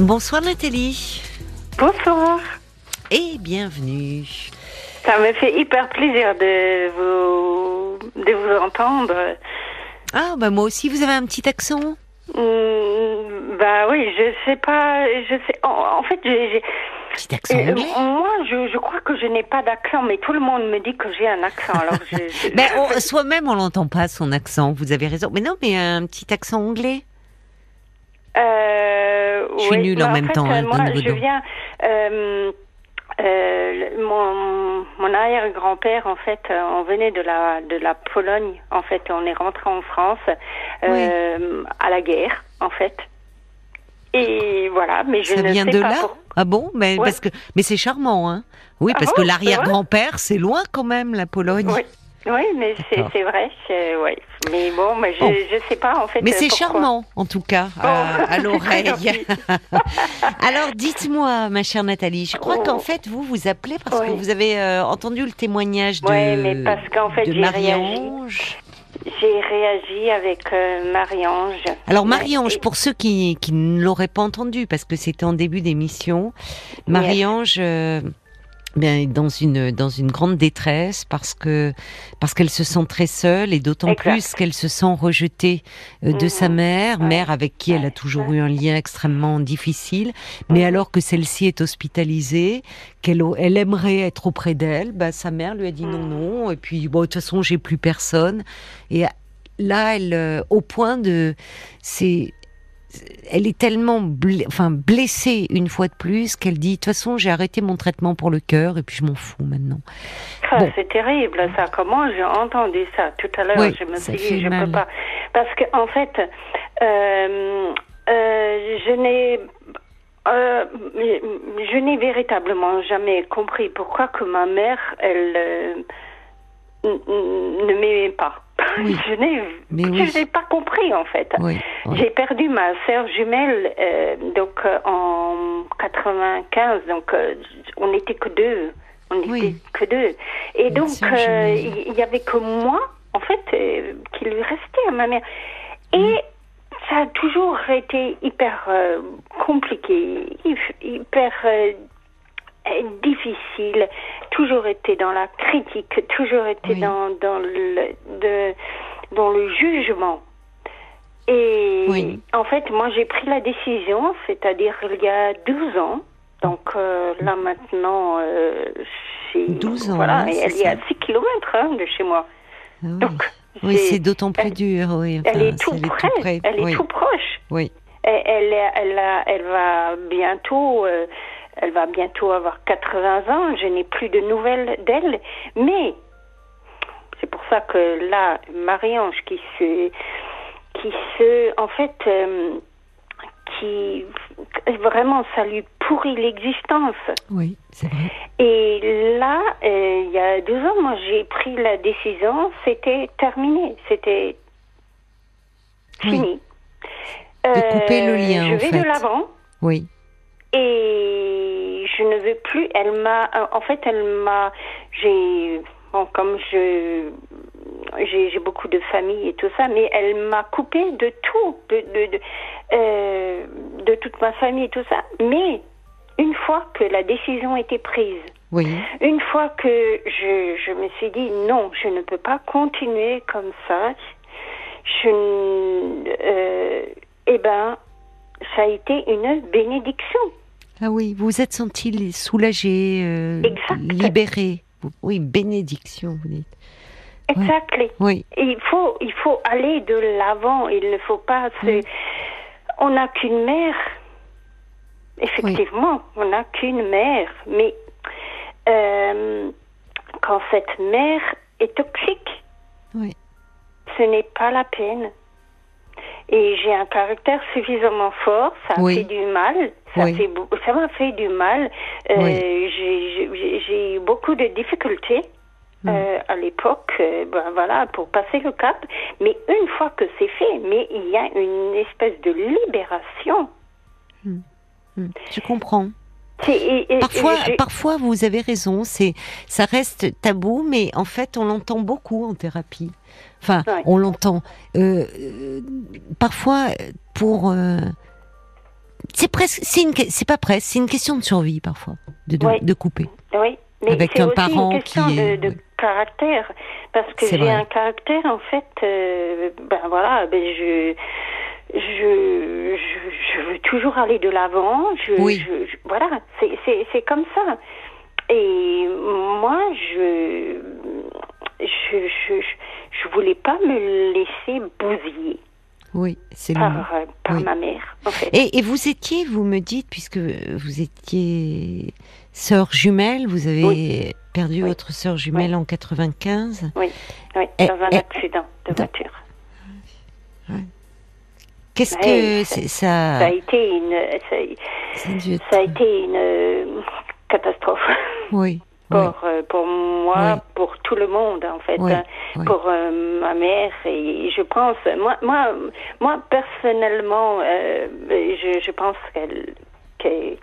Bonsoir Nathalie. Bonsoir. Et bienvenue. Ça me fait hyper plaisir de vous, de vous entendre. Ah, bah moi aussi, vous avez un petit accent Hmm, bah oui, je sais pas, je sais. En, en fait, j'ai. Petit accent euh, anglais moi, je, je crois que je n'ai pas d'accent, mais tout le monde me dit que j'ai un accent. Alors, je, Ben, on- Soi-même, on l'entend pas, son accent, vous avez raison. Mais non, mais un petit accent anglais. Euh, Je suis nulle en même fait, temps, euh, hein, moi, je viens. Euh, euh, mon, mon arrière-grand-père, en fait, euh, on venait de la de la Pologne. En fait, on est rentré en France euh, à la guerre, en fait. Et voilà, mais je Ça ne vient sais de pas là pour- Ah bon? Mais, Ouais. parce que, mais c'est charmant, hein Oui, Ah parce que l'arrière-grand-père, c'est loin quand même, la Pologne. Oui, oui, mais c'est vrai, ouais. Mais bon, mais je Bon. je sais pas en fait. Mais euh, c'est charmant, en tout cas, à, à l'oreille. Alors, dites-moi, ma chère Nathalie, je crois Oh. qu'en fait, vous vous appelez parce que vous avez euh, entendu le témoignage de, Ouais, mais parce qu'en fait, de j'ai Marie-Ange. J'ai réagi avec euh, Marie-Ange. Alors, Marie-Ange, pour ceux qui, qui ne l'auraient pas entendu, parce que c'était en début d'émission, Marie-Ange euh, bien, est dans une, dans une grande détresse parce que parce qu'elle se sent très seule et d'autant plus qu'elle se sent rejetée euh, de Mhm. sa mère, mère avec qui elle a toujours eu un lien extrêmement difficile, mais Mhm. alors que celle-ci est hospitalisée, qu'elle elle aimerait être auprès d'elle, bah, sa mère lui a dit non, non, et puis bon, de toute façon, j'ai plus personne. Et là, elle, euh, au point de, c'est, elle est tellement bl- enfin, blessée une fois de plus qu'elle dit, de toute façon, j'ai arrêté mon traitement pour le cœur et puis je m'en fous maintenant. Ah, Bon. C'est terrible, ça. Comment j'ai entendu ça tout à l'heure? Oui, Je me suis dit, je mal. peux pas. Parce que en fait, euh, euh, je n'ai. euh, je n'ai véritablement jamais compris pourquoi que ma mère, elle ne m'aimait pas. Oui. Je n'ai, oui. n'ai pas compris en fait. Oui. J'ai perdu ma sœur jumelle euh, donc euh, en 95, donc euh, on n'était que deux. On n'était que deux. Et donc il il y avait que moi, en fait, qui lui restait à ma mère. Et ça a toujours été hyper compliqué, hyp- hyper difficile, toujours été dans la critique, toujours été Oui. dans, dans, le, de, dans le jugement. Et Oui. en fait, moi, j'ai pris la décision, c'est-à-dire il y a 12 ans. Donc euh, là maintenant, euh, c'est 12 ans, voilà, hein, et elle est à ça. 6 kilomètres de chez moi. Ah oui. Donc Oui, c'est- d'autant plus elle- dur. Oui, elle est tout elle près, elle est oui. tout proche. Oui. Elle, elle, a- elle va bientôt, euh, elle va bientôt avoir 80 ans. Je n'ai plus de nouvelles d'elle, mais c'est pour ça que là, Marie-Ange qui se, qui se, en fait, euh, qui vraiment ça lui pourrit l'existence. Oui, c'est vrai. Et là, euh, il y a deux ans, moi j'ai pris la décision, c'était terminé, c'était Oui. fini. De couper le lien, Je en vais fait. de l'avant Oui. et je ne veux plus. Elle m'a, euh, en fait, elle m'a, j'ai, bon, comme je, j'ai, beaucoup de famille et tout ça, mais elle m'a coupé de tout, de, de, de, euh, de toute ma famille et tout ça. Mais une fois que la décision était prise, Oui. une fois que je, je me suis dit non, je ne peux pas continuer comme ça, je, euh, eh ben, ça a été une bénédiction. Ah oui, vous vous êtes senti soulagé, euh, libéré. Oui, bénédiction, vous dites. Exactly. Oui, Il faut, il faut aller de l'avant. Il ne faut pas se. On n'a qu'une mère. Effectivement, on n'a qu'une mère. Mais euh, quand cette mère est toxique, oui. ce n'est pas la peine. Et j'ai un caractère suffisamment fort, ça a Oui. fait du mal, ça Oui. fait beau- ça m'a fait du mal. Euh, Oui. j'ai- eu beaucoup de difficultés Mm. euh, à l'époque, euh, ben voilà, pour passer le cap. Mais une fois que c'est fait, mais il y a une espèce de libération. Hmm, Je comprends. C'est- et- et- Parfois, et parfois, vous avez raison. C'est, ça reste tabou, mais en fait, on l'entend beaucoup en thérapie. Enfin, Ouais. on l'entend. Euh, parfois, pour c'est presque, c'est une, c'est pas presque, c'est une question de survie parfois, de, de, Oui. de couper. Oui, mais Avec c'est un aussi parent une question qui est- de, de oui. caractère, parce que j'ai un caractère en fait, euh, ben voilà, ben je, je, je, je veux toujours aller de l'avant, je, Oui. je- je- voilà, c'est, c'est, c'est comme ça. Et moi, je, je, je, je, je voulais pas me laisser bousiller Oui, c'est par, euh, par Oui. ma mère, en fait. Et, et vous étiez, vous me dites, puisque vous étiez sœur jumelle, vous avez Oui. perdu Oui. votre sœur jumelle en 95. Oui, oui, Et- dans un et- accident de dans- voiture. Qu'est-ce que ça- Ça ça, a été une, ça, ça a dû être- ça a été une euh, catastrophe oui, pour euh, pour moi, Oui. pour tout le monde en fait, Oui, hein, pour euh, ma mère et je pense, moi moi moi personnellement, euh, je, je pense qu'elle qu'elle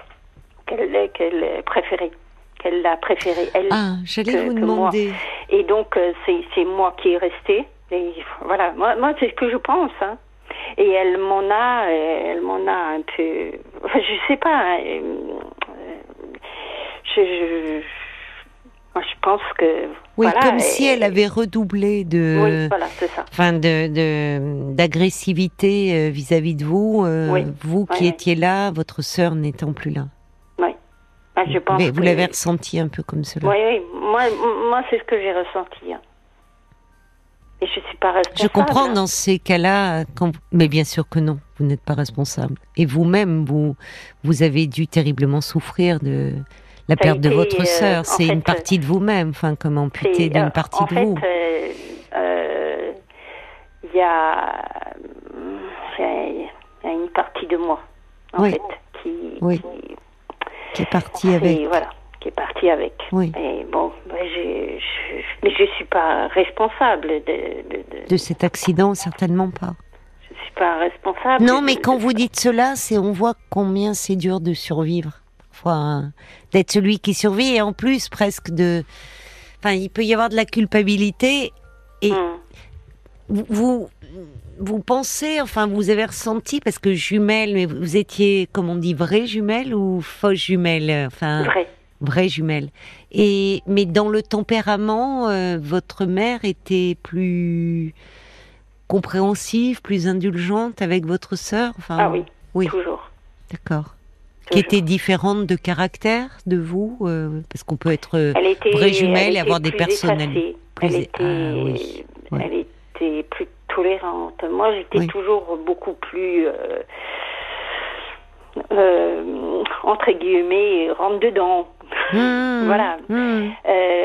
qu'elle qu'elle préférait, qu'elle l'a préférée elle. Ah, que- vous que moi. demander. Et donc, c'est, c'est moi qui est restée. Et voilà, moi, moi c'est ce que je pense. Hein. Et elle m'en a, elle m'en a un peu. Enfin, je sais pas. hein, je, je, moi, je pense que. Oui, voilà, comme si elle avait redoublé de, Oui, voilà, c'est ça. enfin de d'agressivité euh, vis-à-vis de vous, euh, Oui. vous qui Oui, étiez là, votre sœur n'étant plus là. Oui. Ah, je pense. Mais vous que- l'avez ressenti un peu comme cela. Oui, oui. Moi, moi c'est ce que j'ai ressenti. hein. Et je suis pas responsable. Je comprends hein. dans ces cas-là, quand... mais bien sûr que non, vous n'êtes pas responsable. Et vous-même, vous, vous avez dû terriblement souffrir de la Ça perte de votre euh, sœur. C'est une partie de vous-même, enfin, comme amputé C'est, d'une euh, partie de fait, vous. euh, euh, Il y, a, y une partie de moi, en Oui. fait, qui, Oui. qui, qui est partie avec. voilà, qui est partie avec. Oui. Et bon, ben, je, mais je suis pas responsable de, de, de- De cet accident, certainement pas. je suis pas responsable. Non, mais quand vous dites cela, c'est on voit combien c'est dur de survivre. Parfois, hein, d'être celui qui survit et en plus presque de. Enfin, il peut y avoir de la culpabilité et Hum. vous, vous, vous pensez, enfin, vous avez ressenti, parce que jumelle, mais vous étiez, comme on dit, vraie jumelle ou fausse jumelle Enfin, Vrai. vraie jumelle. Et, mais dans le tempérament, euh, votre mère était plus compréhensive, plus indulgente avec votre sœur enfin, Ah oui, Oui, toujours. d'accord. Qui était différente de caractère de vous euh, Parce qu'on peut être euh, était, vraie jumelle elle et avoir des personnalités. effacée. Plus- Elle était, Ah oui, ouais. elle était plus tolérante. Moi, j'étais Oui. toujours beaucoup plus, euh, euh, entre guillemets, rentre dedans. Mmh, Voilà. mmh.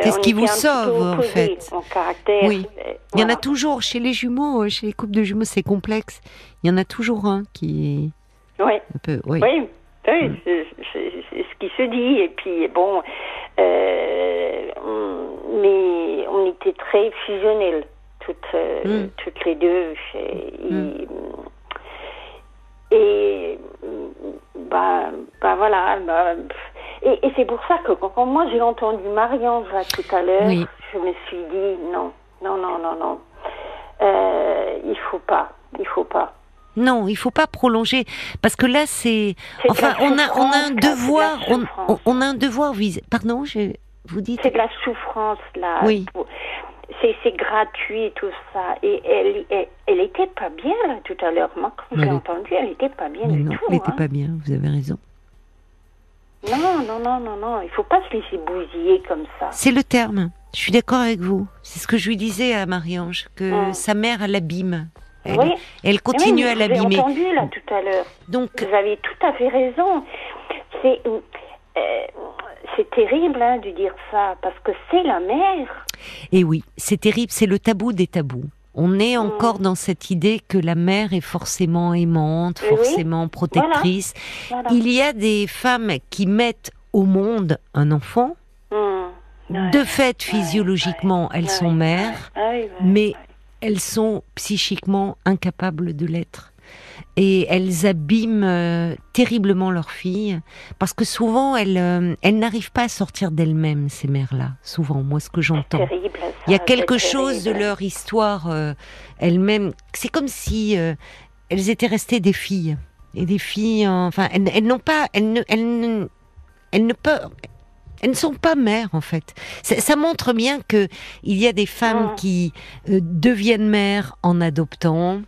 C'est ce qui vous sauve, en fait. En caractère. Oui. Il y en a toujours chez les jumeaux, chez les couples de jumeaux, c'est complexe. Il y en a toujours un qui Ouais. un peu, oui. Oui. C'est c'est- c'est ce qui se dit. Et puis, bon, euh, on- mais on était très fusionnels, toutes, euh, Mm. toutes les deux. Et, Mm. et bah, bah voilà. bah, et et c'est pour ça que quand, quand moi j'ai entendu Marie-Ange là, tout à l'heure, Oui. je me suis dit non, non, non, non, non. Euh, il faut pas, il faut pas. Non, il faut pas prolonger parce que là c'est enfin on a on a un devoir on, a un devoir vis pardon, je vous dites? C'est de la souffrance là. Oui. C'est c'est gratuit tout ça. Et elle, elle, elle était pas bien là tout à l'heure. Moi quand j'ai entendu, elle était pas bien du non, tout. elle était hein. pas bien, vous avez raison. Non, non, non, non, non. Il faut pas se laisser bousiller comme ça. C'est le terme. Je suis d'accord avec vous. C'est ce que je lui disais à Marie-Ange que Mm. sa mère l'abîme. Elle, Oui. elle continue à l'abîmer. entendu là tout à l'heure. Donc Vous avez tout à fait raison. C'est euh, c'est terrible hein, de dire ça parce que c'est la mère. Et oui, c'est terrible, c'est le tabou des tabous. On est Mm. encore dans cette idée que la mère est forcément aimante, oui. forcément protectrice. Voilà. Il y a des femmes qui mettent au monde un enfant. De fait, physiologiquement, elles sont mères, mais elles sont psychiquement incapables de l'être. Et elles abîment euh, terriblement leurs filles, parce que souvent, elles, euh, elles n'arrivent pas à sortir d'elles-mêmes, ces mères-là. Souvent, moi, ce que j'entends. Il y a quelque chose de leur histoire euh, elles-mêmes. C'est comme si euh, elles étaient restées des filles. Et des filles, enfin, elles, n'ont pas, elles ne, elles ne, elles ne peuvent, elles ne sont pas mères en fait. Ça, montre bien que il y a des femmes ah. qui euh, deviennent mères en adoptant.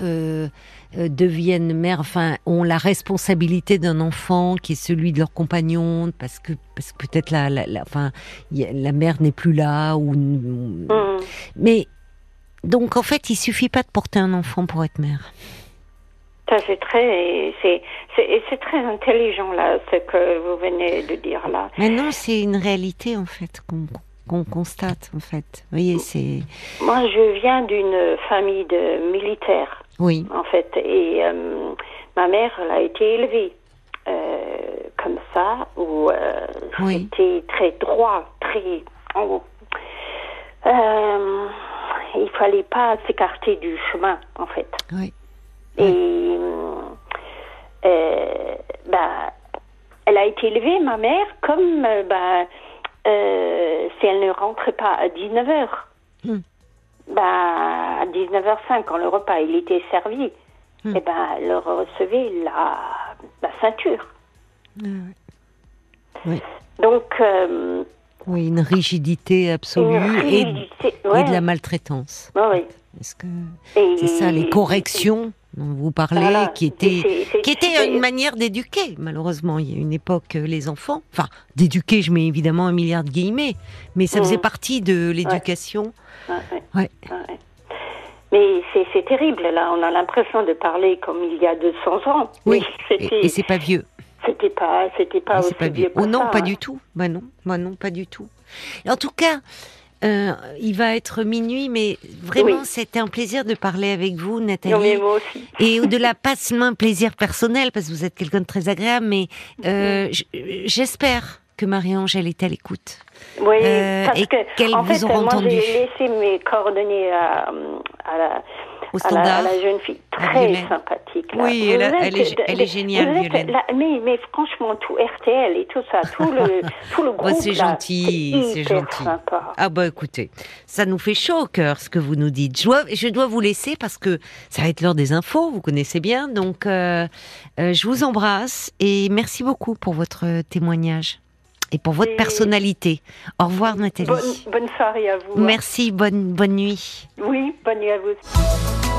Euh, euh, deviennent mères, enfin, ont la responsabilité d'un enfant qui est celui de leur compagnon, parce que, parce que peut-être la, la, enfin, la mère n'est plus là, ou. Mmh. Mais donc, en fait, il suffit pas de porter un enfant pour être mère. Ça, c'est très, c'est, c'est, très intelligent, là, ce que vous venez de dire, là. Mais non, c'est une réalité, en fait, qu'on, constate, en fait. Vous voyez, c'est... Moi, je viens d'une famille de militaires. Oui. En fait, et euh, ma mère, elle a été élevée euh, comme ça, où euh, c'était très droit, très... Euh, il fallait pas s'écarter du chemin, en fait. Oui. Et bah, elle a été élevée, ma mère, comme bah, euh, si elle ne rentrait pas à 19h. Hmm. Bah, à 19h05, quand le repas il était servi, hmm. et eh ben, elle recevait la, la ceinture. Ah oui. Donc, euh, oui, une rigidité absolue et, de la maltraitance. Oui. que c'est ça, les corrections? Dont vous parlez, qui étaient, qui était une manière d'éduquer, malheureusement. Il y a une époque, euh, les enfants, enfin, d'éduquer, je mets évidemment un milliard de guillemets, mais ça faisait mmh. partie de l'éducation. Ouais. Mais c'est terrible, là, on a l'impression de parler comme il y a 200 ans. Oui, et, et c'est pas vieux. C'était pas, c'était pas aussi pas vieux. Oh non, pas hein. du tout. Bah non, bah non, pas du tout. En tout cas, euh, il va être minuit, mais vraiment, c'était un plaisir de parler avec vous, Nathalie. Non, mais moi aussi. Et au-delà, pas seulement un plaisir personnel, parce que vous êtes quelqu'un de très agréable, mais euh, j'espère que Marie-Angèle est à l'écoute. Oui, euh, parce que, en fait, moi, j'ai laissé mes coordonnées à, à la au standard. À la, jeune fille très sympathique. Là. Oui, elle, elle, est, elle, est, géniale, Violaine. mais, mais, franchement, tout RTL et tout ça, tout le, tout le groupe. c'est gentil, c'est gentil. Sympa. Ah bah écoutez, ça nous fait chaud au cœur ce que vous nous dites. Je dois, je dois vous laisser parce que ça va être l'heure des infos, vous connaissez bien. Donc, euh, euh, je vous embrasse et merci beaucoup pour votre témoignage et pour votre personnalité. Au revoir Nathalie. Bonne, bonne soirée à vous. Merci, bonne, bonne nuit. Oui, bonne nuit à vous.